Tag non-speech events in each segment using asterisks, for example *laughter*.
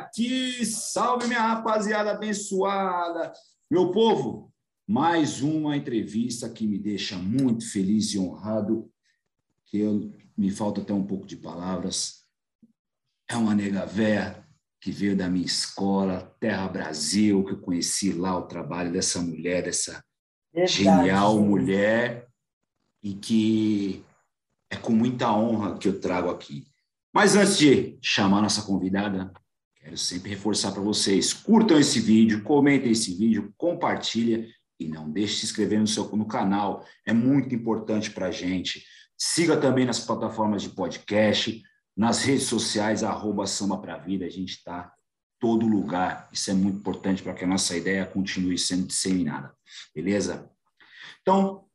aqui. Salve, minha rapaziada abençoada. Meu povo, mais uma entrevista que me deixa muito feliz e honrado, que eu, me falta até um pouco de palavras. É uma nega véia que veio da minha escola, Terra Brasil, que eu conheci lá o trabalho dessa mulher, dessa Verdade, genial mulher, e que é com muita honra que eu trago aqui. Mas antes de chamar nossa convidada, quero sempre reforçar para vocês: curtam esse vídeo, comentem esse vídeo, compartilhem e não deixe de se inscrever no, seu, no canal, é muito importante para a gente. Siga também nas plataformas de podcast, nas redes sociais, arroba Samba Pra Vida, a gente está todo lugar. Isso é muito importante para que a nossa ideia continue sendo disseminada. Beleza? Então,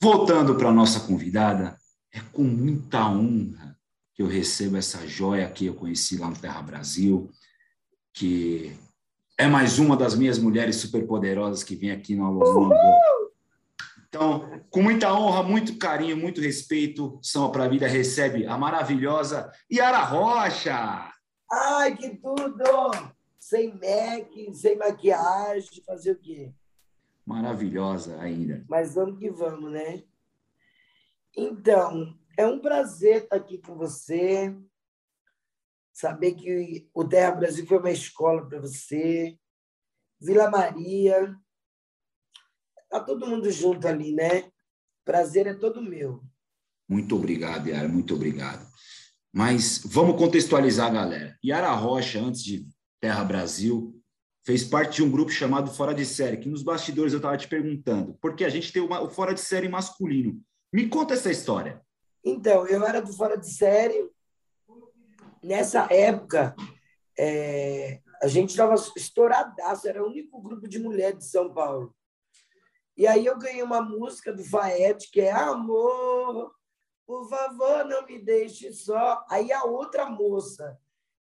voltando para a nossa convidada, é com muita honra que eu recebo essa joia que eu conheci lá no Terra Brasil, que é mais uma das minhas mulheres superpoderosas que vem aqui no Alô então, com muita honra, muito carinho, muito respeito, São para a Vida recebe a maravilhosa Yara Rocha. Ai, que tudo! Sem make, sem maquiagem, fazer o quê? Maravilhosa ainda. Mas vamos que vamos, né? Então, é um prazer estar aqui com você, saber que o Terra Brasil foi uma escola para você, Vila Maria, Tá todo mundo junto ali, né? Prazer é todo meu. Muito obrigado, Yara, muito obrigado. Mas vamos contextualizar galera. Yara Rocha, antes de Terra Brasil, fez parte de um grupo chamado Fora de Série, que nos bastidores eu estava te perguntando, porque a gente tem o Fora de Série masculino. Me conta essa história. Então, eu era do Fora de Série. Nessa época, é, a gente estava estouradaço, era o único grupo de mulheres de São Paulo. E aí eu ganhei uma música do Faete, que é Amor, por favor, não me deixe só. Aí a outra moça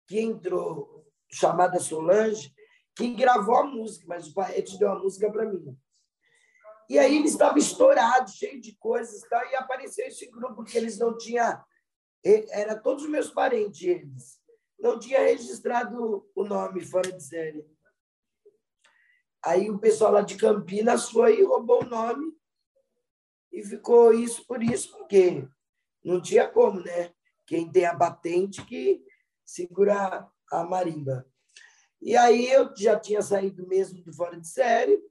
que entrou, chamada Solange, que gravou a música, mas o Faete deu a música para mim. E aí eles estavam estourados, cheio de coisas e tal, e apareceu esse grupo que eles não tinham... Era todos os meus parentes, eles. Não tinha registrado o nome fora de série. Aí o pessoal lá de Campinas foi e roubou o nome e ficou isso por isso, porque não tinha como, né? Quem tem a patente que segura a marimba. E aí eu já tinha saído mesmo do fora de série.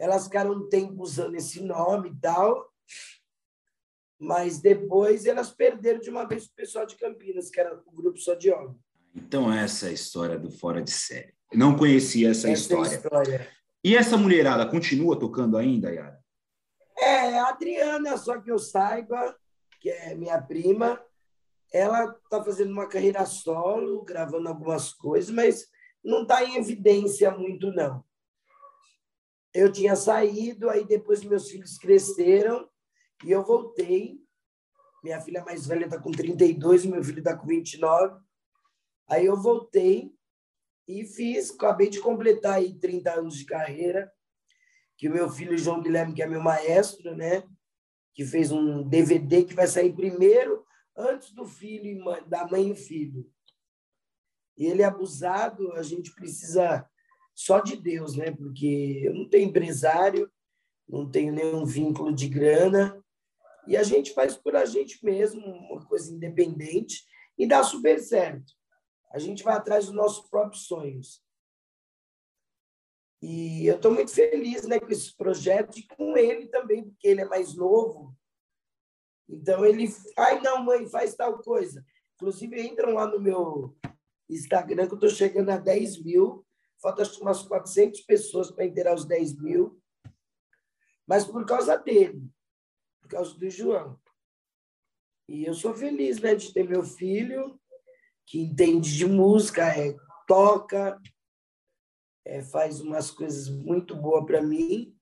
Elas ficaram um tempo usando esse nome e tal, mas depois elas perderam de uma vez o pessoal de Campinas, que era o grupo só de homem. Então essa é a história do fora de série. Não conhecia essa, essa história. história. E essa mulherada continua tocando ainda, Yara? É, a Adriana, só que eu saiba, que é minha prima, ela está fazendo uma carreira solo, gravando algumas coisas, mas não está em evidência muito, não. Eu tinha saído, aí depois meus filhos cresceram e eu voltei. Minha filha mais velha está com 32, meu filho está com 29. Aí eu voltei e fiz, acabei de completar aí 30 anos de carreira, que o meu filho João Guilherme, que é meu maestro, né, que fez um DVD que vai sair primeiro antes do filho da mãe e filho. E ele é abusado, a gente precisa só de Deus, né? Porque eu não tenho empresário, não tenho nenhum vínculo de grana, e a gente faz por a gente mesmo, uma coisa independente, e dá super certo. A gente vai atrás dos nossos próprios sonhos. E eu estou muito feliz né, com esse projeto e com ele também, porque ele é mais novo. Então, ele... Ai, não, mãe, faz tal coisa. Inclusive, entram lá no meu Instagram, que eu estou chegando a 10 mil. Faltam umas 400 pessoas para inteirar os 10 mil. Mas por causa dele, por causa do João. E eu sou feliz né, de ter meu filho que entende de música, é, toca, é, faz umas coisas muito boas para mim.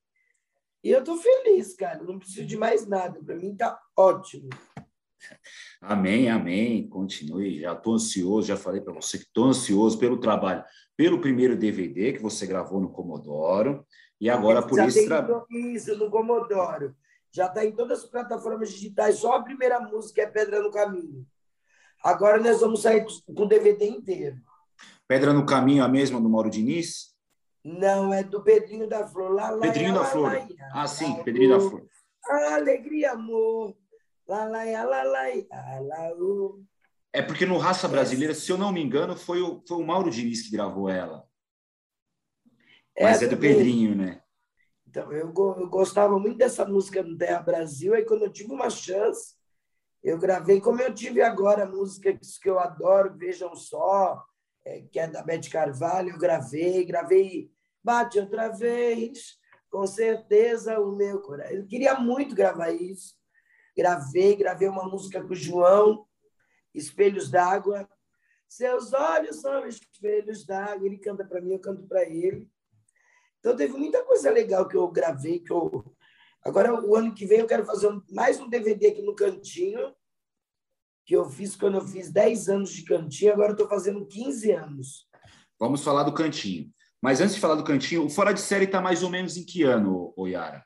E eu estou feliz, cara. Não preciso de mais nada. Para mim está ótimo. Amém, amém. Continue. Já estou ansioso. Já falei para você que estou ansioso pelo trabalho, pelo primeiro DVD que você gravou no Comodoro. E agora por já isso. No Comodoro. Já está em todas as plataformas digitais. Só a primeira música é Pedra no Caminho. Agora nós vamos sair com o DVD inteiro. Pedra no Caminho, a mesma do Mauro Diniz? Não, é do Pedrinho da Flor. Lá, lá, Pedrinho lá, da Flor. Ah, sim, Pedrinho da Flor. Alegria, amor. É porque no Raça Brasileira, se eu não me engano, foi o, foi o Mauro Diniz que gravou ela. Mas é, é do Pedrinho, né? Então, eu, eu gostava muito dessa música no Terra Brasil, aí quando eu tive uma chance, eu gravei, como eu tive agora, músicas que eu adoro, Vejam Só, é, que é da Beth Carvalho, eu gravei, gravei Bate Outra Vez, com certeza o meu coração. Eu queria muito gravar isso. Gravei, gravei uma música com o João, Espelhos d'Água. Seus olhos são espelhos d'água. Ele canta para mim, eu canto para ele. Então, teve muita coisa legal que eu gravei. que eu Agora, o ano que vem, eu quero fazer mais um DVD aqui no Cantinho, que eu fiz quando eu fiz 10 anos de Cantinho, agora estou fazendo 15 anos. Vamos falar do Cantinho. Mas antes de falar do Cantinho, o Fora de Série está mais ou menos em que ano, Yara?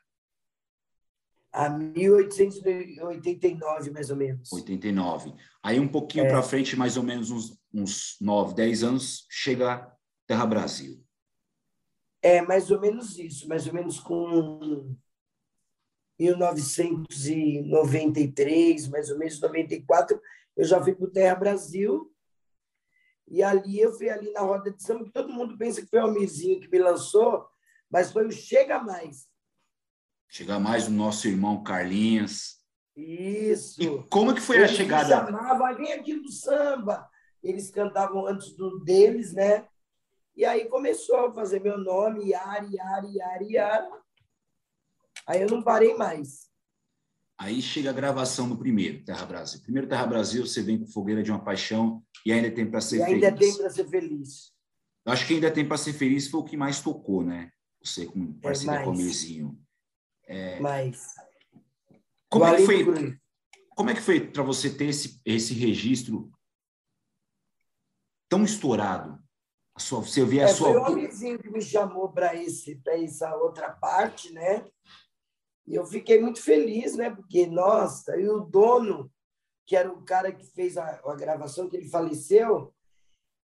A 1889, mais ou menos. 89. Aí um pouquinho é. para frente, mais ou menos uns, uns 9, 10 anos, chega Terra Brasil. É, mais ou menos isso, mais ou menos com 1993, mais ou menos 94, eu já fui para o Terra Brasil. E ali eu fui ali na roda de samba, que todo mundo pensa que foi o Almirzinho que me lançou, mas foi o Chega Mais. Chega Mais do nosso irmão Carlinhos. Isso. E como que foi a chegada? Me chamavam, vem aqui do samba. Eles cantavam antes do deles, né? E aí começou a fazer meu nome, Yari, Yari, Yari, Yari. Aí eu não parei mais. Aí chega a gravação do primeiro Terra Brasil. Primeiro Terra Brasil, você vem com Fogueira de uma Paixão e ainda tem para ser e feliz. Ainda tem para ser feliz. Acho que ainda tem para ser feliz foi o que mais tocou, né? Você com parceria é com o Mirzinho. É... Mais. Como é que foi? Como é que foi para você ter esse, esse registro tão estourado? A sua, você vê a é, sua. Foi o homenzinho que me chamou para essa outra parte, né? E eu fiquei muito feliz, né? Porque, nossa, e o dono, que era o cara que fez a, a gravação, que ele faleceu,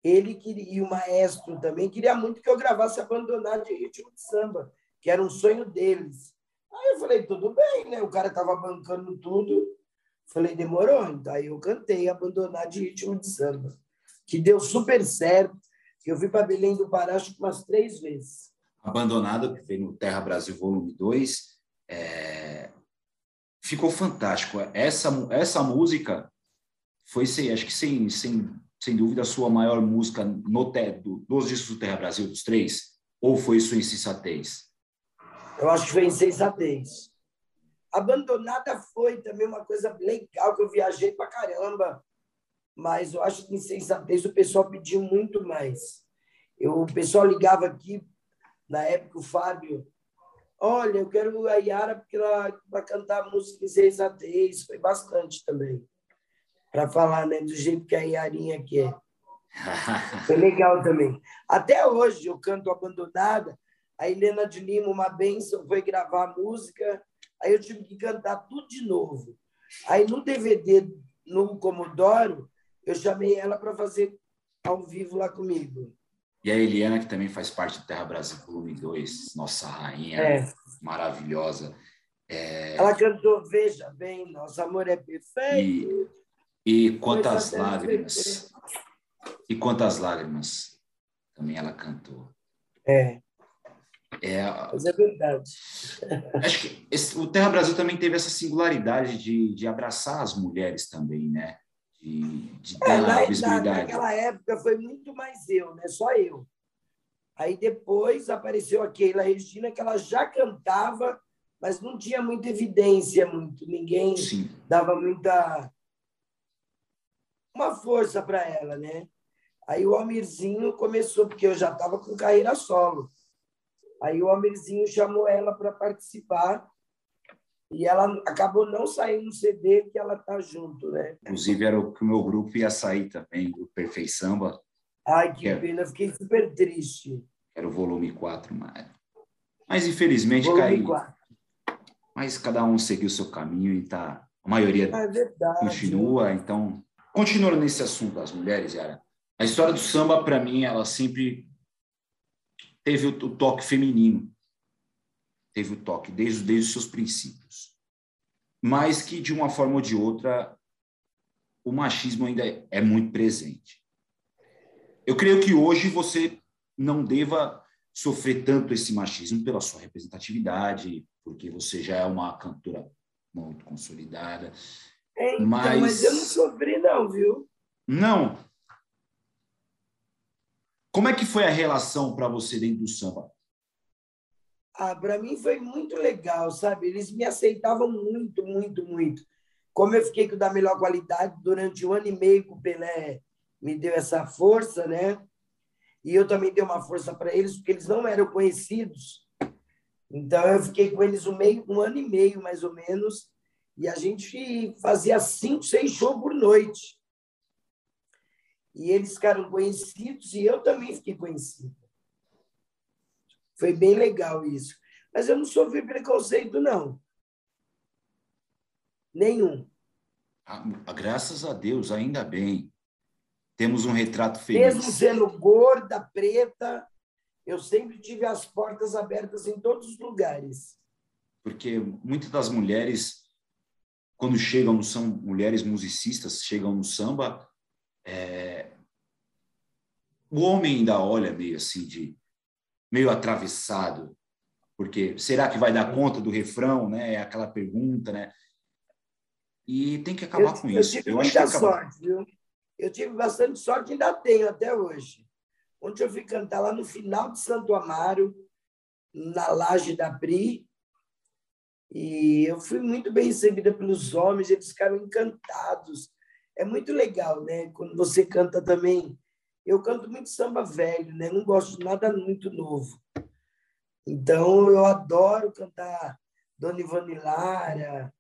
ele queria, e o maestro também, queria muito que eu gravasse Abandonar de Ritmo de Samba, que era um sonho deles. Aí eu falei, tudo bem, né? O cara estava bancando tudo. Falei, demorou. Então, aí eu cantei Abandonar de Ritmo de Samba, que deu super certo eu fui para Belém do Pará acho que umas três vezes. Abandonado, que veio no Terra Brasil Volume 2, é... ficou fantástico. Essa, essa música foi, sem, acho que sem, sem, sem dúvida, a sua maior música no do, dos discos do Terra Brasil, dos três? Ou foi sua insensatez? Eu acho que foi insensatez. Abandonada foi também uma coisa legal, que eu viajei para caramba mas eu acho que insensatez o pessoal pediu muito mais. Eu, o pessoal ligava aqui, na época, o Fábio, olha, eu quero a Yara para cantar música insensatez, foi bastante também, para falar né, do jeito que a Yarinha aqui é. *laughs* Foi legal também. Até hoje eu canto Abandonada, a Helena de Lima, uma benção, foi gravar a música, aí eu tive que cantar tudo de novo. Aí no DVD, no Comodoro, eu chamei ela para fazer ao vivo lá comigo. E a Eliana, que também faz parte do Terra Brasil Volume 2, nossa rainha é. maravilhosa. É... Ela cantou Veja Bem, Nosso Amor é Perfeito. E, e Quantas Lágrimas. E Quantas Lágrimas também ela cantou. É. É, Mas é verdade. Acho que esse, o Terra Brasil também teve essa singularidade de, de abraçar as mulheres também, né? de, de é, na, naquela época foi muito mais eu, né? Só eu. Aí depois apareceu a Keila Regina, que ela já cantava, mas não tinha muita evidência, muito. Ninguém Sim. dava muita uma força para ela, né? Aí o Almirzinho começou, porque eu já estava com carreira solo. Aí o Almirzinho chamou ela para participar e ela acabou não saindo no CD que ela tá junto, né? Inclusive era o que o meu grupo ia sair também, do Perfeito Samba. Ai, que, que pena, fiquei super triste. Era o volume 4, mas, mas infelizmente volume caiu. 4. Mas cada um seguiu o seu caminho e tá, a maioria é verdade, continua, então continuando nesse assunto das mulheres, Yara, a história do samba, para mim, ela sempre teve o, toque feminino. Teve o toque desde, desde os seus princípios. Mas que, de uma forma ou de outra, o machismo ainda é muito presente. Eu creio que hoje você não deva sofrer tanto esse machismo pela sua representatividade, porque você já é uma cantora muito consolidada. É, então, mas... mas eu não sofri, não, viu? Não. Como é que foi a relação para você dentro do samba? Ah, para mim foi muito legal, sabe? Eles me aceitavam muito, muito, muito. Como eu fiquei com da melhor qualidade durante um ano e meio que o Pelé me deu essa força, né? E eu também dei uma força para eles, porque eles não eram conhecidos. Então, eu fiquei com eles um, meio, um ano e meio, mais ou menos, e a gente fazia cinco, seis shows por noite. E eles ficaram conhecidos e eu também fiquei conhecido. Foi bem legal isso. Mas eu não sofri preconceito, não. Nenhum. Ah, graças a Deus, ainda bem. Temos um retrato feliz. Mesmo sendo gorda, preta, eu sempre tive as portas abertas em todos os lugares. Porque muitas das mulheres, quando chegam samba, mulheres musicistas chegam no samba, é... o homem ainda olha meio assim de meio atravessado, porque será que vai dar conta do refrão, né? É aquela pergunta, né? E tem que acabar eu, com eu isso. Tive eu muita sorte, viu? Eu tive bastante sorte, ainda tenho até hoje. Ontem eu fui cantar lá no final de Santo Amaro, na laje da Pri, e eu fui muito bem recebida pelos homens, eles ficaram encantados. É muito legal, né? Quando você canta também. Eu canto muito samba velho, né? Não gosto de nada muito novo. Então, eu adoro cantar Dona Ivone Lara,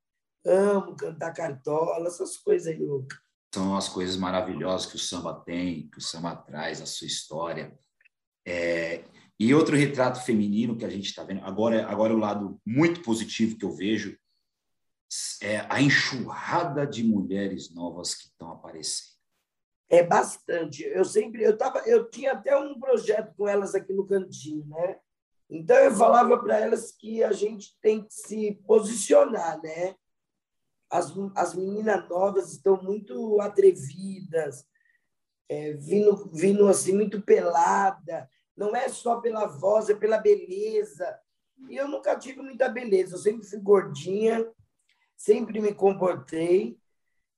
amo cantar cartola, essas coisas aí, louca são as coisas maravilhosas que o samba tem, que o samba traz, a sua história. É, e outro retrato feminino que a gente está vendo, agora, agora o lado muito positivo que eu vejo, é a enxurrada de mulheres novas que estão aparecendo. É bastante. Eu sempre, eu tava, eu tinha até um projeto com elas aqui no cantinho, né? Então eu falava para elas que a gente tem que se posicionar, né? as, as meninas novas estão muito atrevidas, é, vindo, vindo assim muito pelada. Não é só pela voz, é pela beleza. E eu nunca tive muita beleza. Eu sempre fui gordinha, sempre me comportei.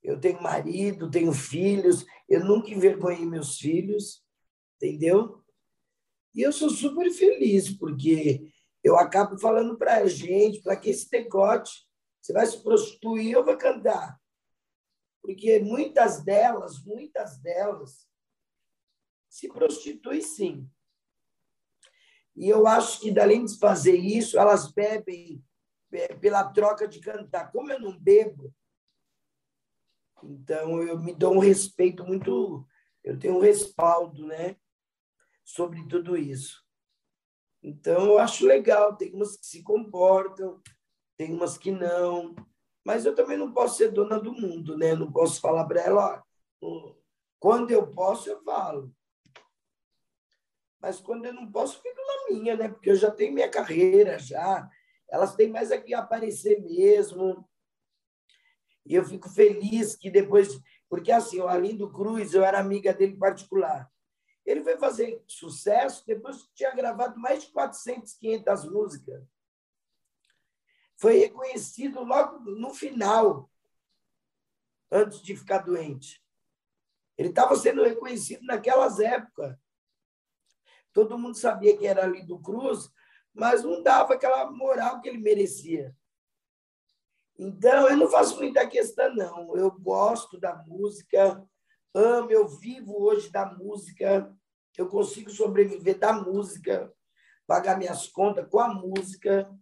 Eu tenho marido, tenho filhos. Eu nunca envergonhei meus filhos, entendeu? E eu sou super feliz, porque eu acabo falando para a gente, para que esse decote você vai se prostituir ou vai cantar? Porque muitas delas, muitas delas, se prostituem sim. E eu acho que, além de fazer isso, elas bebem é, pela troca de cantar. Como eu não bebo, então eu me dou um respeito muito, eu tenho um respaldo, né, sobre tudo isso. Então eu acho legal, tem umas que se comportam, tem umas que não. Mas eu também não posso ser dona do mundo, né? Não posso falar para ela, ó, quando eu posso, eu falo. Mas quando eu não posso, fico na minha, né? Porque eu já tenho minha carreira, já. Elas têm mais aqui a aparecer mesmo. E eu fico feliz que depois... Porque, assim, o Arlindo Cruz, eu era amiga dele particular. Ele foi fazer sucesso depois que tinha gravado mais de 400, 500 músicas foi reconhecido logo no final, antes de ficar doente. Ele estava sendo reconhecido naquelas épocas. Todo mundo sabia que era ali Cruz, mas não dava aquela moral que ele merecia. Então, eu não faço muita questão, não. Eu gosto da música, amo, eu vivo hoje da música, eu consigo sobreviver da música, pagar minhas contas com a música.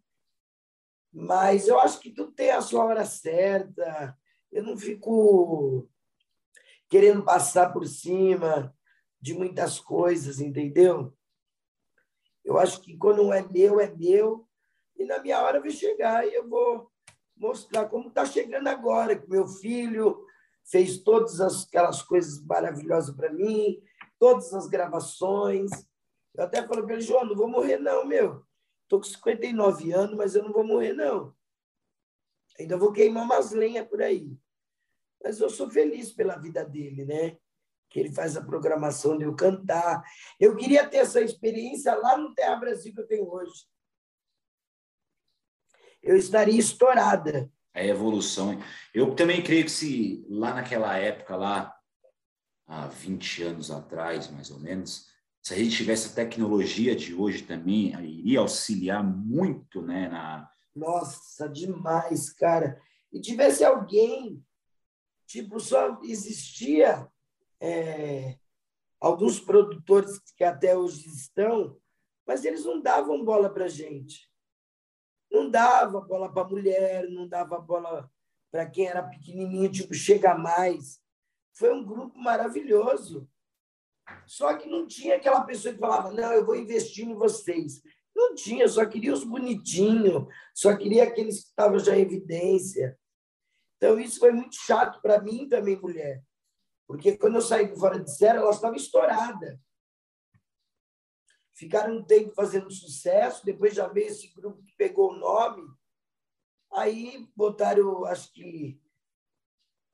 Mas eu acho que tudo tem a sua hora certa. Eu não fico querendo passar por cima de muitas coisas, entendeu? Eu acho que quando é meu, é meu. E na minha hora vai chegar e eu vou mostrar como está chegando agora, com meu filho, fez todas aquelas coisas maravilhosas para mim, todas as gravações. Eu até falei para ele, João, não vou morrer não, meu. Estou com 59 anos, mas eu não vou morrer não. Ainda vou queimar umas lenhas por aí. Mas eu sou feliz pela vida dele, né? Que ele faz a programação de eu cantar. Eu queria ter essa experiência lá no Terra Brasil que eu tenho hoje. Eu estaria estourada. A evolução. Eu também creio que se lá naquela época, lá há 20 anos atrás, mais ou menos, se a gente tivesse a tecnologia de hoje também, iria auxiliar muito né, na. Nossa, demais, cara. E tivesse alguém, tipo, só existia é, alguns produtores que até hoje estão, mas eles não davam bola para gente. Não dava bola para mulher, não dava bola para quem era pequenininho, tipo, chega mais. Foi um grupo maravilhoso. Só que não tinha aquela pessoa que falava, não, eu vou investir em vocês. Não tinha, só queria os bonitinhos, só queria aqueles que estavam já em evidência. Então, isso foi muito chato para mim também, mulher. Porque quando eu saí do Fora de Série, ela estava estourada. Ficaram um tempo fazendo sucesso, depois já veio esse grupo que pegou o nome. Aí botaram, acho que,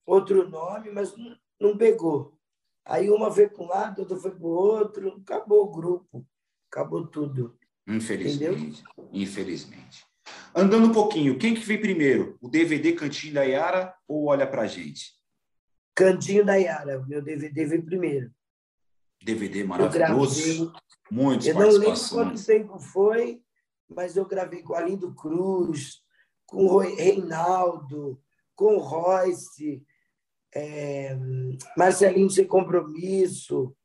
outro nome, mas não, não pegou. Aí uma foi para um lado, outra foi para o outro, acabou o grupo, acabou tudo. Infelizmente. Entendeu? Infelizmente. Andando um pouquinho, quem que veio primeiro? O DVD Cantinho da Yara ou Olha Pra Gente? Cantinho da Yara, meu DVD veio primeiro. DVD maravilhoso. Muitos Eu não lembro quanto tempo foi, mas eu gravei com Alindo Cruz, com o Reinaldo, com o Royce, é, Marcelinho Sem Compromisso,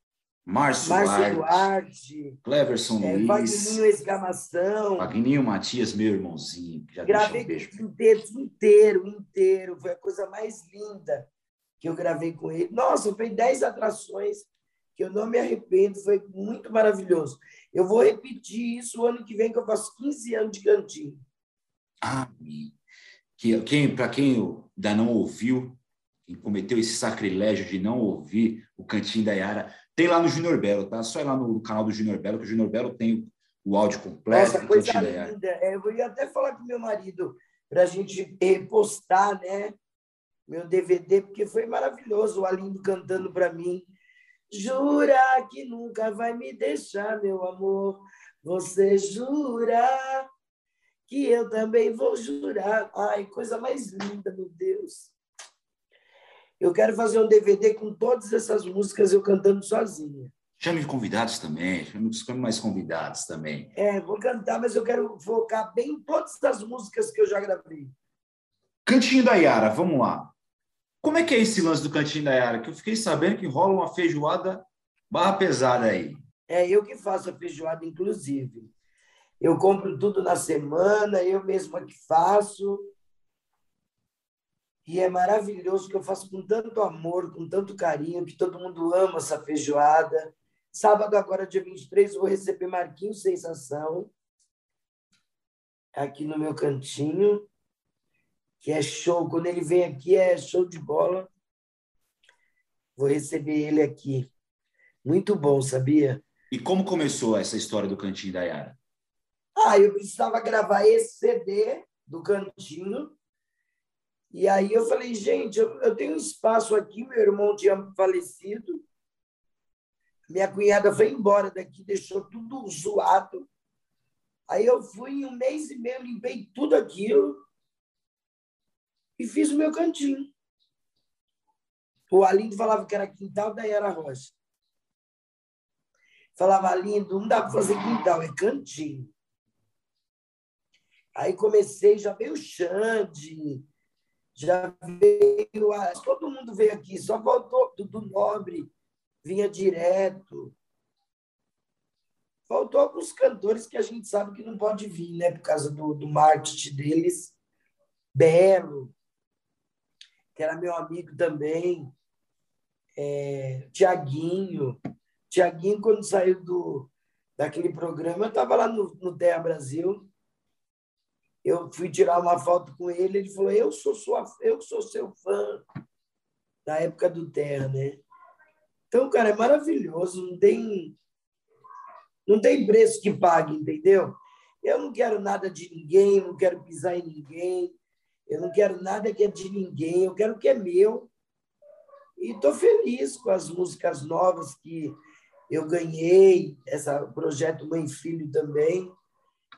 Márcio, Márcio Duarte, Cleverson é, Luiz, Vagninho Exclamação, Vagninho Matias, meu irmãozinho. Já gravei um inteiro, inteiro, inteiro. Foi a coisa mais linda que eu gravei com ele. Nossa, foi 10 atrações que eu não me arrependo, foi muito maravilhoso. Eu vou repetir isso o ano que vem, que eu faço 15 anos de cantinho. Ah, que, quem, para quem ainda não ouviu, quem cometeu esse sacrilégio de não ouvir o Cantinho da Yara, tem lá no Junior Belo, tá? Só ir lá no canal do Junior Belo, que o Junior Belo tem o áudio completo. Nossa, coisa linda. É, eu ia até falar com meu marido para a gente repostar, né? Meu DVD, porque foi maravilhoso o Alindo cantando para mim. Jura que nunca vai me deixar, meu amor. Você jura que eu também vou jurar. Ai, coisa mais linda, meu Deus. Eu quero fazer um DVD com todas essas músicas eu cantando sozinha. Chame convidados também, chame mais convidados também. É, vou cantar, mas eu quero focar bem em todas as músicas que eu já gravei. Cantinho da Yara, vamos lá. Como é que é esse lance do Cantinho da Yara? Que eu fiquei sabendo que rola uma feijoada barra pesada aí. É eu que faço a feijoada, inclusive. Eu compro tudo na semana, eu mesma que faço. E é maravilhoso que eu faço com tanto amor, com tanto carinho, que todo mundo ama essa feijoada. Sábado, agora, dia 23, eu vou receber Marquinhos Sensação, aqui no meu cantinho, que é show. Quando ele vem aqui, é show de bola. Vou receber ele aqui. Muito bom, sabia? E como começou essa história do Cantinho da Yara? Ah, eu precisava gravar esse CD do Cantinho e aí eu falei, gente, eu, eu tenho um espaço aqui, meu irmão tinha falecido, minha cunhada foi embora daqui, deixou tudo zoado. Aí eu fui em um mês e meio, limpei tudo aquilo e fiz o meu cantinho. O Alindo falava que era quintal, daí era rocha. Falava, Alindo, não dá para fazer quintal, é cantinho. Aí comecei, já veio o Xande, já veio, a, todo mundo veio aqui, só faltou do Nobre, vinha direto. Faltou alguns cantores que a gente sabe que não pode vir, né, por causa do, do marketing deles. Belo, que era meu amigo também. É, Tiaguinho. Tiaguinho, quando saiu do, daquele programa, eu estava lá no, no Terra Brasil eu fui tirar uma foto com ele, ele falou: "Eu sou sua, eu sou seu fã". na época do Terra, né? Então, cara, é maravilhoso, não tem não tem preço que pague, entendeu? Eu não quero nada de ninguém, não quero pisar em ninguém, eu não quero nada que é de ninguém, eu quero o que é meu. E estou feliz com as músicas novas que eu ganhei, esse projeto Mãe Filho também.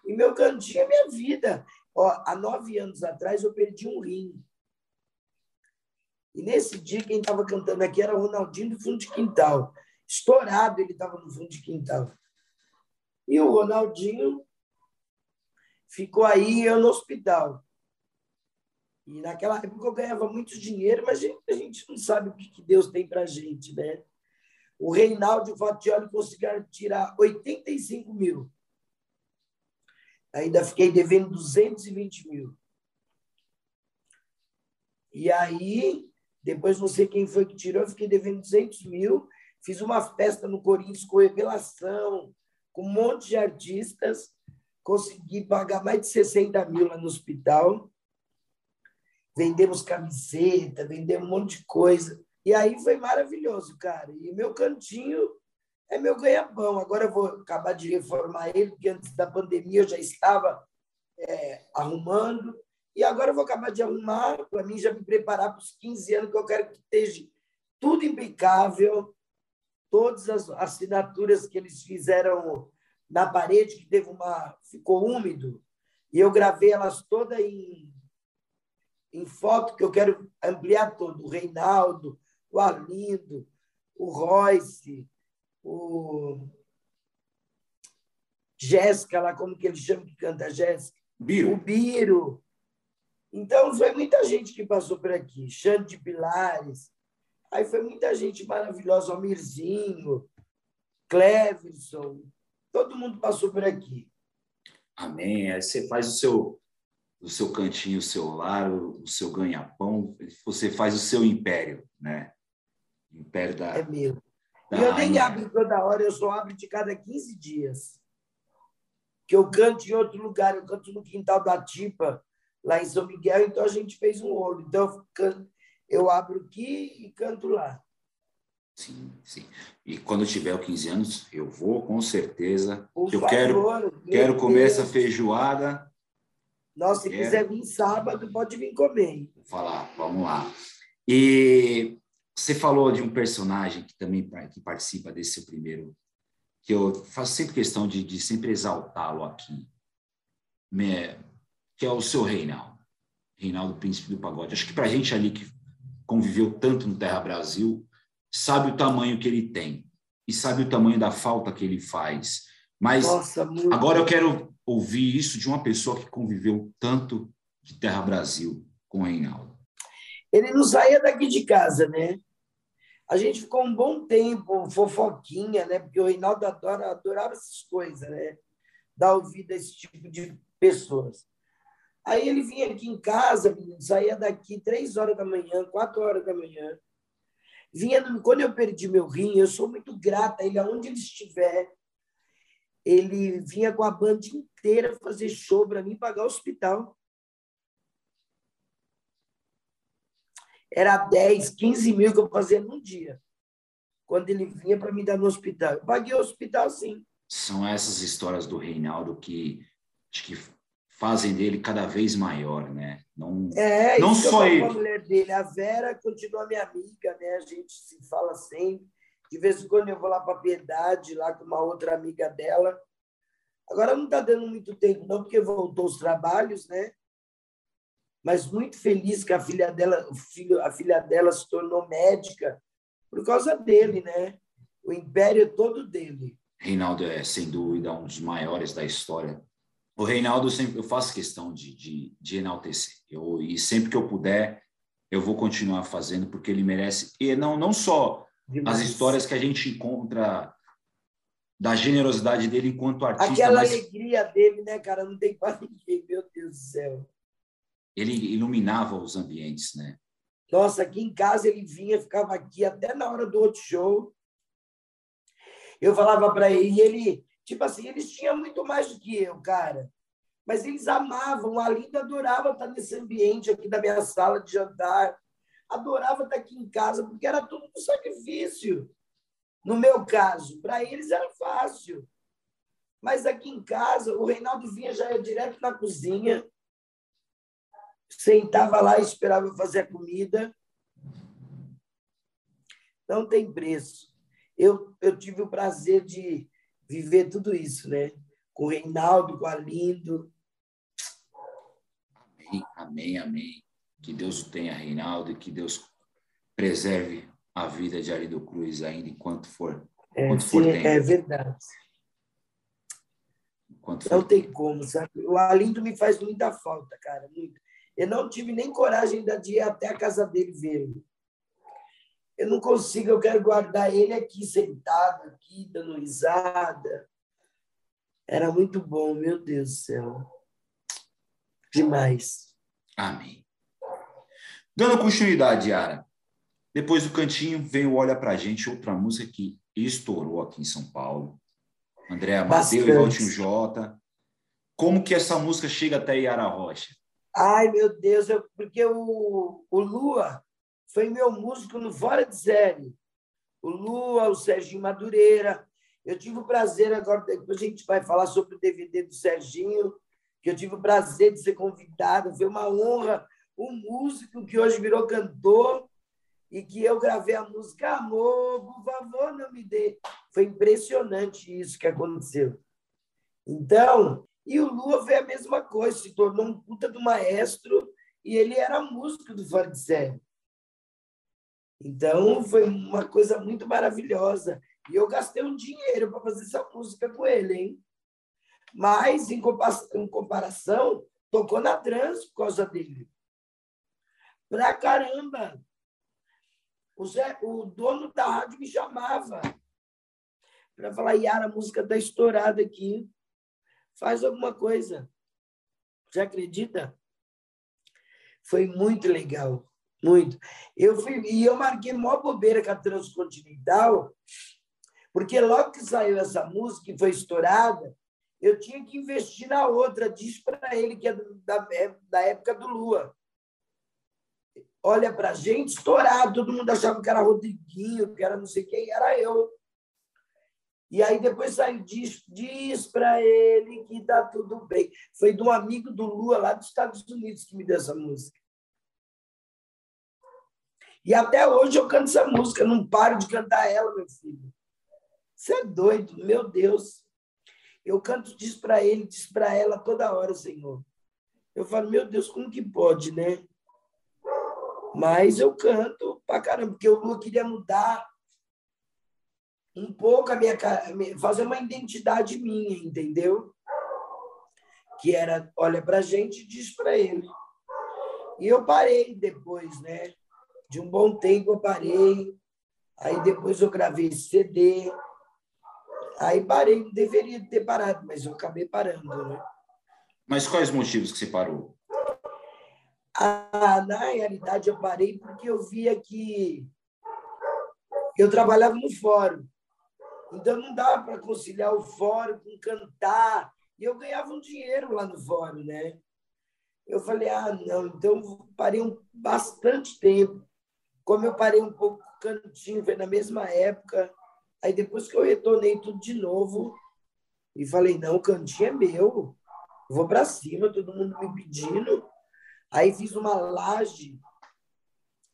E meu cantinho é minha vida. Ó, há nove anos atrás eu perdi um rim. E nesse dia, quem estava cantando aqui era o Ronaldinho do fundo de quintal. Estourado ele estava no fundo de quintal. E o Ronaldinho ficou aí eu no hospital. E naquela época eu ganhava muito dinheiro, mas a gente, a gente não sabe o que Deus tem para a gente, né? O Reinaldo Fatioli conseguiu tirar 85 mil. Ainda fiquei devendo 220 mil. E aí, depois não sei quem foi que tirou, eu fiquei devendo 200 mil. Fiz uma festa no Corinthians com revelação, com um monte de artistas. Consegui pagar mais de 60 mil lá no hospital. Vendemos camiseta, vendemos um monte de coisa. E aí foi maravilhoso, cara. E meu cantinho é meu ganha-pão. Agora eu vou acabar de reformar ele, porque antes da pandemia eu já estava é, arrumando. E agora eu vou acabar de arrumar, para mim já me preparar para os 15 anos, que eu quero que esteja tudo impecável, todas as assinaturas que eles fizeram na parede, que teve uma. ficou úmido, e eu gravei elas todas em, em foto, que eu quero ampliar todo. O Reinaldo, o Arlindo, o Royce, o Jéssica, lá como que ele chama que canta Jéssica? Biro. O Biro. Então, foi muita gente que passou por aqui. Xande de Pilares. Aí foi muita gente maravilhosa. Almirzinho, Cleverson. Todo mundo passou por aqui. Amém. Aí você faz o seu, o seu cantinho, o seu lar, o seu ganha-pão. Você faz o seu império, né? Império da... É meu. E eu nem abro toda hora. Eu só abro de cada 15 dias. Que eu canto em outro lugar. Eu canto no quintal da Tipa lá em São Miguel, então a gente fez um ouro. Então eu abro aqui e canto lá. Sim, sim. E quando eu tiver 15 anos, eu vou com certeza. Por eu favor, quero, quero comer essa feijoada. Nossa, se quero... quiser vir sábado, pode vir comer. Vou falar, vamos lá. E você falou de um personagem que também que participa desse seu primeiro, que eu faço sempre questão de, de sempre exaltá-lo aqui que é o seu Reinaldo, Reinaldo Príncipe do Pagode. Acho que para a gente ali que conviveu tanto no Terra Brasil, sabe o tamanho que ele tem e sabe o tamanho da falta que ele faz. Mas Nossa, agora eu quero ouvir isso de uma pessoa que conviveu tanto de Terra Brasil com o Reinaldo. Ele não saía daqui de casa, né? A gente ficou um bom tempo, fofoquinha, né? Porque o Reinaldo adora, adorava essas coisas, né? Dar ouvido a esse tipo de pessoas. Aí ele vinha aqui em casa, saía daqui três horas da manhã, quatro horas da manhã. Vinha, quando eu perdi meu rim, eu sou muito grata a ele, aonde ele estiver. Ele vinha com a banda inteira fazer show para mim pagar o hospital. Era 10, 15 mil que eu fazia num dia. Quando ele vinha para me dar no hospital. Eu paguei o hospital, sim. São essas histórias do Reinaldo que acho que fazem dele cada vez maior, né? Não, é, não só ele. A mulher dele, a Vera, continua minha amiga, né? A gente se fala sempre. De vez em quando eu vou lá para Piedade, lá com uma outra amiga dela. Agora não está dando muito tempo, não, porque voltou os trabalhos, né? Mas muito feliz que a filha dela, filho, a filha dela se tornou médica por causa dele, né? O império é todo dele. Reinaldo é, sem dúvida, um dos maiores da história o Reinaldo sempre eu faço questão de, de, de enaltecer. Eu, e sempre que eu puder, eu vou continuar fazendo porque ele merece. E não não só Demais. as histórias que a gente encontra da generosidade dele enquanto artista, aquela mas... alegria dele, né, cara, não tem para ninguém, meu Deus do céu. Ele iluminava os ambientes, né? Nossa, aqui em casa ele vinha, ficava aqui até na hora do outro show. Eu falava para ele, e ele Tipo assim, eles tinham muito mais do que eu, cara. Mas eles amavam, a Linda adorava estar nesse ambiente aqui da minha sala de jantar. Adorava estar aqui em casa, porque era tudo um sacrifício. No meu caso, para eles era fácil. Mas aqui em casa, o Reinaldo vinha já ia direto na cozinha, sentava lá e esperava fazer a comida. Não tem preço. Eu, eu tive o prazer de viver tudo isso, né? Com o Reinaldo, com a Lindo. Amém, amém, amém. Que Deus o tenha, Reinaldo, e que Deus preserve a vida de Arido Cruz ainda enquanto for, é, enquanto for sim, tempo. É verdade. Enquanto não tem como, sabe? O Alindo me faz muita falta, cara, muito. Eu não tive nem coragem ainda de ir até a casa dele ver. Eu não consigo, eu quero guardar ele aqui, sentado, aqui, dando risada. Era muito bom, meu Deus do céu. Demais. Amém. Dando continuidade, Yara. Depois do cantinho, veio Olha Pra Gente, outra música que estourou aqui em São Paulo. André Amadeu e Valtinho Jota. Como que essa música chega até Yara Rocha? Ai, meu Deus, eu, porque o, o Lua foi meu músico no Fora de Série. O Lua, o Serginho Madureira. Eu tive o prazer, agora depois a gente vai falar sobre o DVD do Serginho, que eu tive o prazer de ser convidado. Foi uma honra. Um músico que hoje virou cantor e que eu gravei a música Amor, por favor, não me dê. Foi impressionante isso que aconteceu. Então, e o Lua foi a mesma coisa, se tornou um puta do maestro e ele era músico do de Série. Então, foi uma coisa muito maravilhosa. E eu gastei um dinheiro para fazer essa música com ele, hein? Mas, em comparação, tocou na trans por causa dele. Pra caramba! O, Zé, o dono da rádio me chamava para falar, Yara, a música está estourada aqui. Faz alguma coisa. Você acredita? Foi muito legal. Muito. Eu fui, e eu marquei maior bobeira com a Transcontinental, porque logo que saiu essa música e foi estourada, eu tinha que investir na outra. Diz para ele que é da, é da época do Lua olha para a gente estourado, todo mundo achava que era Rodriguinho, que era não sei quem, era eu. E aí depois saiu, diz, diz para ele que está tudo bem. Foi de um amigo do Lua, lá dos Estados Unidos, que me deu essa música. E até hoje eu canto essa música, não paro de cantar ela, meu filho. Você é doido, meu Deus. Eu canto, diz para ele, diz para ela toda hora, Senhor. Eu falo, meu Deus, como que pode, né? Mas eu canto pra caramba, porque Lua queria mudar um pouco a minha fazer uma identidade minha, entendeu? Que era, olha pra gente e diz para ele. E eu parei depois, né? De um bom tempo eu parei. Aí depois eu gravei CD. Aí parei, deveria ter parado, mas eu acabei parando, né? Mas quais motivos que você parou? Ah, na realidade, eu parei porque eu via que eu trabalhava no fórum. Então, não dava para conciliar o fórum com cantar. E eu ganhava um dinheiro lá no fórum, né? Eu falei, ah, não. Então, parei um, bastante tempo. Como eu parei um pouco cantinho, foi na mesma época. Aí, depois que eu retornei tudo de novo, e falei, não, o cantinho é meu. Vou para cima, todo mundo me pedindo. Aí fiz uma laje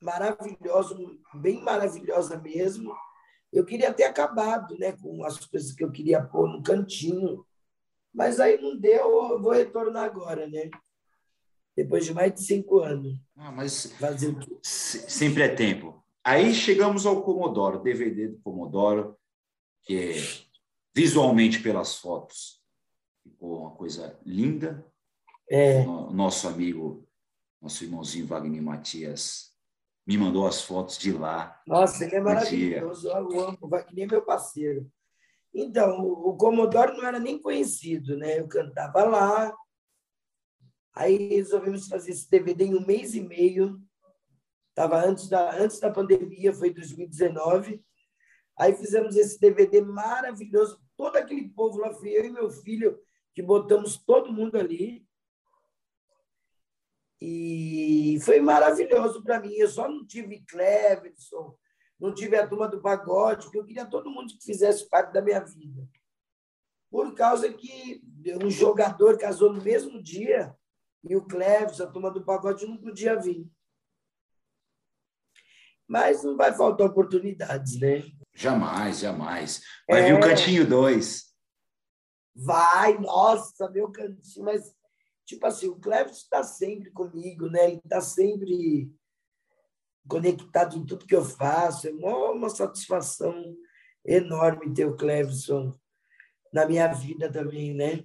maravilhosa, bem maravilhosa mesmo. Eu queria ter acabado né, com as coisas que eu queria pôr no cantinho, mas aí não deu, eu vou retornar agora, né? Depois de mais de cinco anos. Ah, mas Fazer... sempre é tempo. Aí chegamos ao Comodoro, DVD do Comodoro, que é visualmente pelas fotos ficou uma coisa linda. É. O nosso amigo nosso irmãozinho Wagner Matias me mandou as fotos de lá. Nossa, ele é maravilhoso. Eu amo. O Wagner é meu parceiro. Então, o Comodoro não era nem conhecido, né? Eu cantava lá. Aí resolvemos fazer esse DVD em um mês e meio. Estava antes da, antes da pandemia, foi 2019. Aí fizemos esse DVD maravilhoso. Todo aquele povo lá, fui eu e meu filho, que botamos todo mundo ali. E foi maravilhoso para mim. Eu só não tive Cleverson, não tive a turma do pagode, porque eu queria todo mundo que fizesse parte da minha vida. Por causa que um jogador casou no mesmo dia e o Cleverson, a turma do pagode, não podia vir. Mas não vai faltar oportunidades, né? Jamais, jamais. Vai é... vir o Cantinho 2. Vai, nossa, meu cantinho, mas tipo assim, o Cleves está sempre comigo, né? Ele está sempre conectado em tudo que eu faço. É uma, uma satisfação enorme ter o Cleveson na minha vida também, né?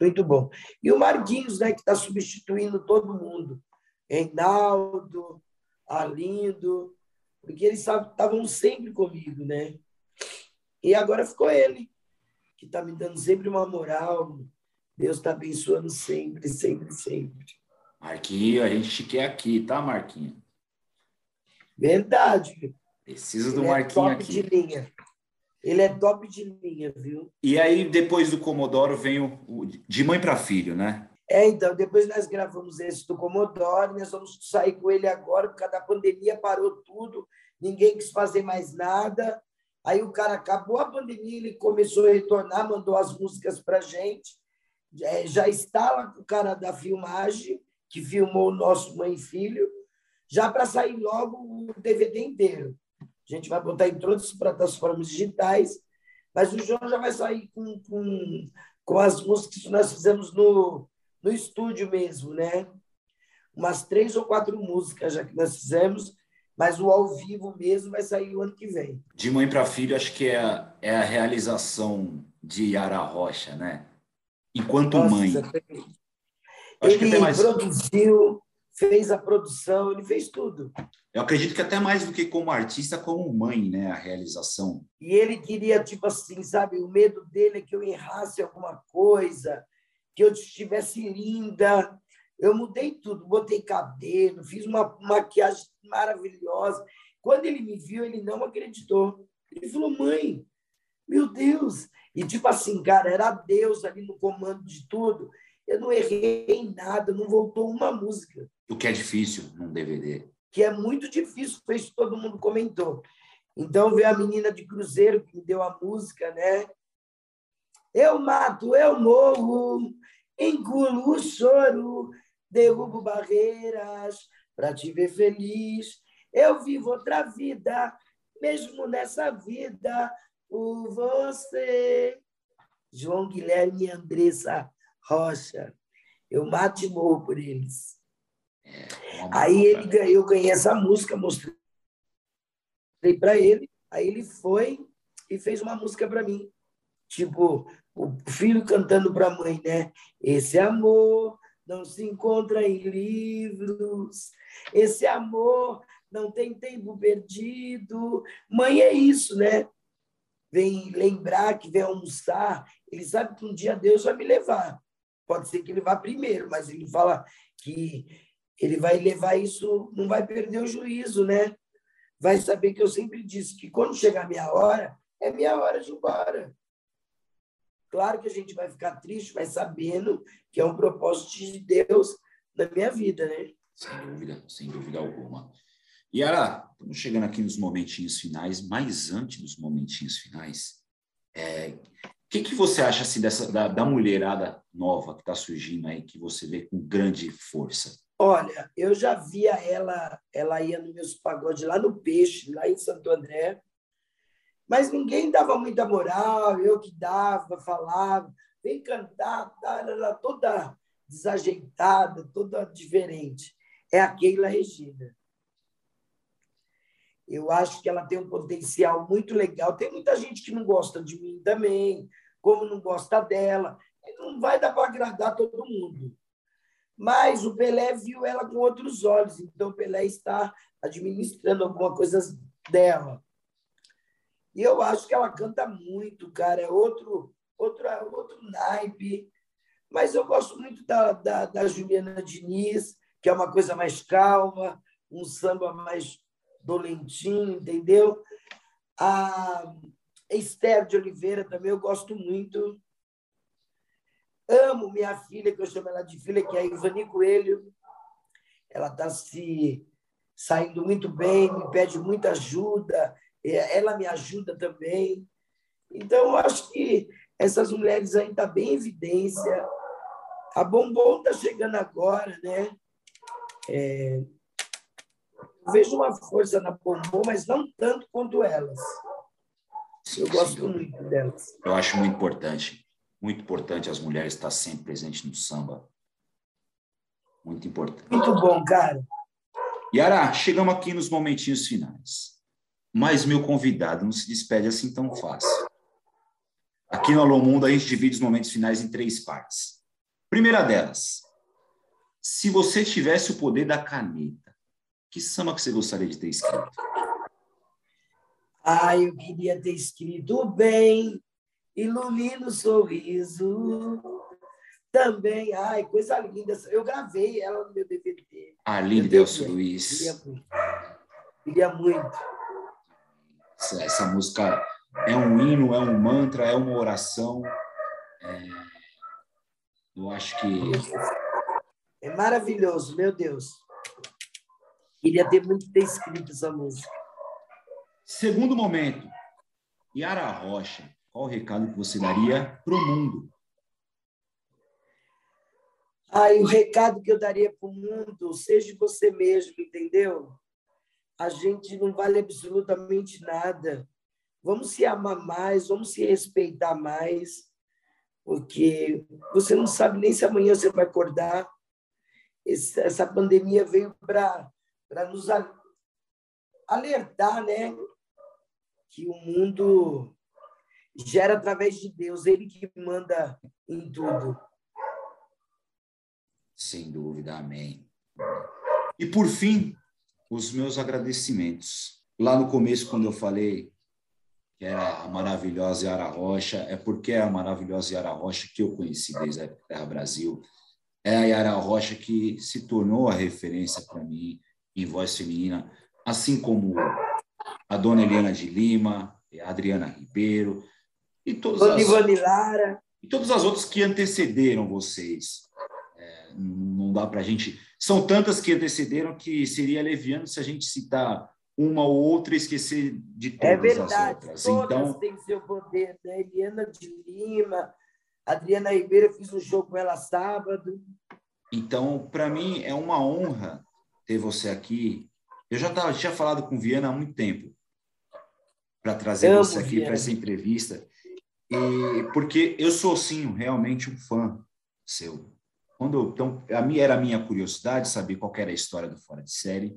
Muito bom. E o Marquinhos, né, que está substituindo todo mundo. Reinaldo, Arlindo, porque eles estavam sempre comigo, né? E agora ficou ele, que está me dando sempre uma moral. Deus está abençoando sempre, sempre, sempre. Marquinho, a gente quer aqui, tá, Marquinho? Verdade. Preciso do ele é Marquinho é top aqui. De linha. Ele é top de linha, viu? E aí, depois do Comodoro, vem o, o de mãe para filho, né? É, então, depois nós gravamos esse do Comodoro, nós vamos sair com ele agora, por causa da pandemia parou tudo, ninguém quis fazer mais nada. Aí o cara acabou a pandemia, ele começou a retornar, mandou as músicas para gente. Já está lá com o cara da filmagem, que filmou o nosso Mãe e Filho, já para sair logo o DVD inteiro. A gente vai botar em todas as plataformas digitais, mas o João já vai sair com, com, com as músicas que nós fizemos no, no estúdio mesmo, né? Umas três ou quatro músicas já que nós fizemos, mas o ao vivo mesmo vai sair o ano que vem. De mãe para filho, acho que é é a realização de Yara Rocha, né? Enquanto Nossa, mãe. Acho ele mais... produziu, fez a produção, ele fez tudo. Eu acredito que até mais do que como artista, como mãe, né? A realização. E ele queria, tipo assim, sabe? O medo dele é que eu errasse alguma coisa, que eu estivesse linda. Eu mudei tudo, botei cabelo, fiz uma maquiagem maravilhosa. Quando ele me viu, ele não acreditou. Ele falou: mãe, meu Deus. E tipo assim, cara, era Deus ali no comando de tudo. Eu não errei em nada, não voltou uma música. O que é difícil num DVD. Que é muito difícil, foi isso que todo mundo comentou. Então veio a menina de Cruzeiro que me deu a música, né? Eu mato, eu morro, engulo o choro, derrubo barreiras para te ver feliz. Eu vivo outra vida, mesmo nessa vida, por você. João Guilherme e Andressa Rocha. Eu mato e morro por eles. É, aí ele ganhou, eu ganhei essa música, mostrei para ele. Aí ele foi e fez uma música para mim. Tipo, o filho cantando para a mãe, né? Esse amor não se encontra em livros, esse amor não tem tempo perdido. Mãe é isso, né? Vem lembrar que vem almoçar, ele sabe que um dia Deus vai me levar. Pode ser que ele vá primeiro, mas ele fala que ele vai levar isso, não vai perder o juízo, né? Vai saber que eu sempre disse que quando chegar a minha hora, é minha hora de ir embora. Claro que a gente vai ficar triste, mas sabendo que é um propósito de Deus na minha vida, né? Sem dúvida, sem dúvida alguma. Yara, estamos chegando aqui nos momentinhos finais, mas antes dos momentinhos finais, é, o que, que você acha assim, dessa, da, da mulherada nova que está surgindo aí, que você vê com grande força? Olha, eu já via ela, ela ia nos meus pagodes lá no Peixe, lá em Santo André, mas ninguém dava muita moral, eu que dava, falava, vem cantar, tá, ela toda desajeitada, toda diferente. É a Keila Regina. Eu acho que ela tem um potencial muito legal. Tem muita gente que não gosta de mim também, como não gosta dela. Não vai dar para agradar todo mundo. Mas o Pelé viu ela com outros olhos, então o Pelé está administrando alguma coisa dela. E eu acho que ela canta muito, cara. É outro, outro, outro naipe. Mas eu gosto muito da, da, da Juliana Diniz, que é uma coisa mais calma, um samba mais dolentinho, entendeu? A Esther de Oliveira também eu gosto muito. Amo minha filha, que eu chamo ela de filha, que é a Ivani Coelho. ela está se saindo muito bem, me pede muita ajuda, ela me ajuda também. Então, eu acho que essas mulheres ainda estão tá bem em evidência. A Bombom está chegando agora, né? É, vejo uma força na Bombom, mas não tanto quanto elas. Eu gosto muito delas. Eu acho muito importante, muito importante as mulheres estar sempre presentes no samba. Muito importante. Muito bom, cara. Yara, chegamos aqui nos momentinhos finais. Mas meu convidado não se despede assim tão fácil. Aqui no Alô Mundo, a gente divide os momentos finais em três partes. Primeira delas, se você tivesse o poder da caneta, que samba que você gostaria de ter escrito? Ah, eu queria ter escrito bem, ilumina o sorriso. Também, ai, coisa linda. Eu gravei ela no meu DVD. Arlindo Delcio Luiz. Queria muito. Queria muito. Essa, essa, música é um hino, é um mantra, é uma oração. É... Eu acho que. É maravilhoso, meu Deus. Queria ter muito ter escrito essa música. Segundo momento, Yara Rocha, qual o recado que você daria para o mundo? Ah, o recado que eu daria para o mundo, seja você mesmo, entendeu? A gente não vale absolutamente nada. Vamos se amar mais, vamos se respeitar mais, porque você não sabe nem se amanhã você vai acordar. Essa pandemia veio para nos alertar, né? que o mundo gera através de Deus, ele que manda em tudo. Sem dúvida, amém. E por fim, os meus agradecimentos. Lá no começo, quando eu falei que era a maravilhosa Yara Rocha, é porque é a maravilhosa Yara Rocha que eu conheci desde a Terra Brasil. É a Yara Rocha que se tornou a referência para mim em voz feminina, assim como a dona Helena de Lima, a Adriana Ribeiro, e todas as, Lara. e todas as outras que antecederam vocês. É, não dá para a gente. São tantas que antecederam que seria leviano se a gente citar uma ou outra e esquecer de todas é verdade, as outras. Todas então, têm seu poder, né? Eliana de Lima, Adriana Ribeiro, fiz um show com ela sábado. Então, para mim, é uma honra ter você aqui. Eu já tava, tinha falado com Viana há muito tempo para trazer você aqui para essa entrevista. E porque eu sou sim realmente um fã seu. Quando então a minha era a minha curiosidade saber qual era a história do Fora de Série.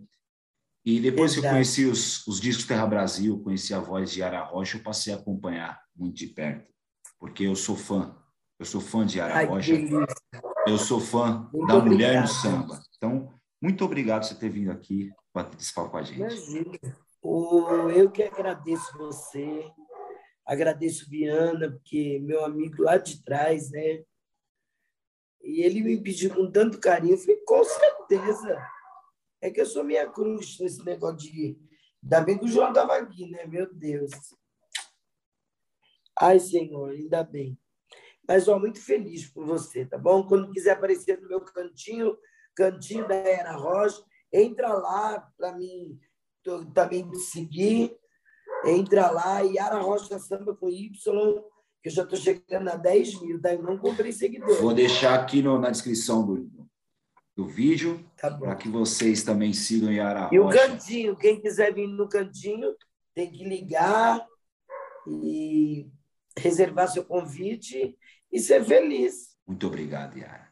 E depois Exato. que eu conheci os, os discos Terra Brasil, conheci a voz de Ara Rocha, eu passei a acompanhar muito de perto, porque eu sou fã. Eu sou fã de Ara Ai, Rocha. Eu sou fã muito da obrigado. mulher no samba. Então, muito obrigado por você ter vindo aqui participar com a gente. Imagina. Eu que agradeço você, agradeço Viana, porque meu amigo lá de trás, né? E ele me pediu com tanto carinho, eu falei, com certeza. É que eu sou minha cruz nesse negócio de. Ainda bem que o João estava aqui, né? Meu Deus. Ai, Senhor, ainda bem. Mas, ó, muito feliz por você, tá bom? Quando quiser aparecer no meu cantinho, cantinho da Era Rocha, entra lá para mim também seguir. Entra lá, Yara Rocha Samba com Y, que eu já estou chegando a 10 mil, tá? Eu não comprei seguidores. Vou deixar aqui no, na descrição do, do vídeo, tá para que vocês também sigam Yara Rocha. E o cantinho, quem quiser vir no cantinho, tem que ligar e reservar seu convite e ser feliz. Muito obrigado, Yara.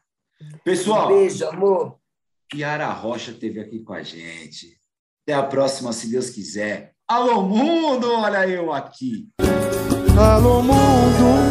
Pessoal, um beijo, amor. Yara Rocha esteve aqui com a gente. Até a próxima, se Deus quiser. Alô, mundo! Olha eu aqui. Alô, mundo!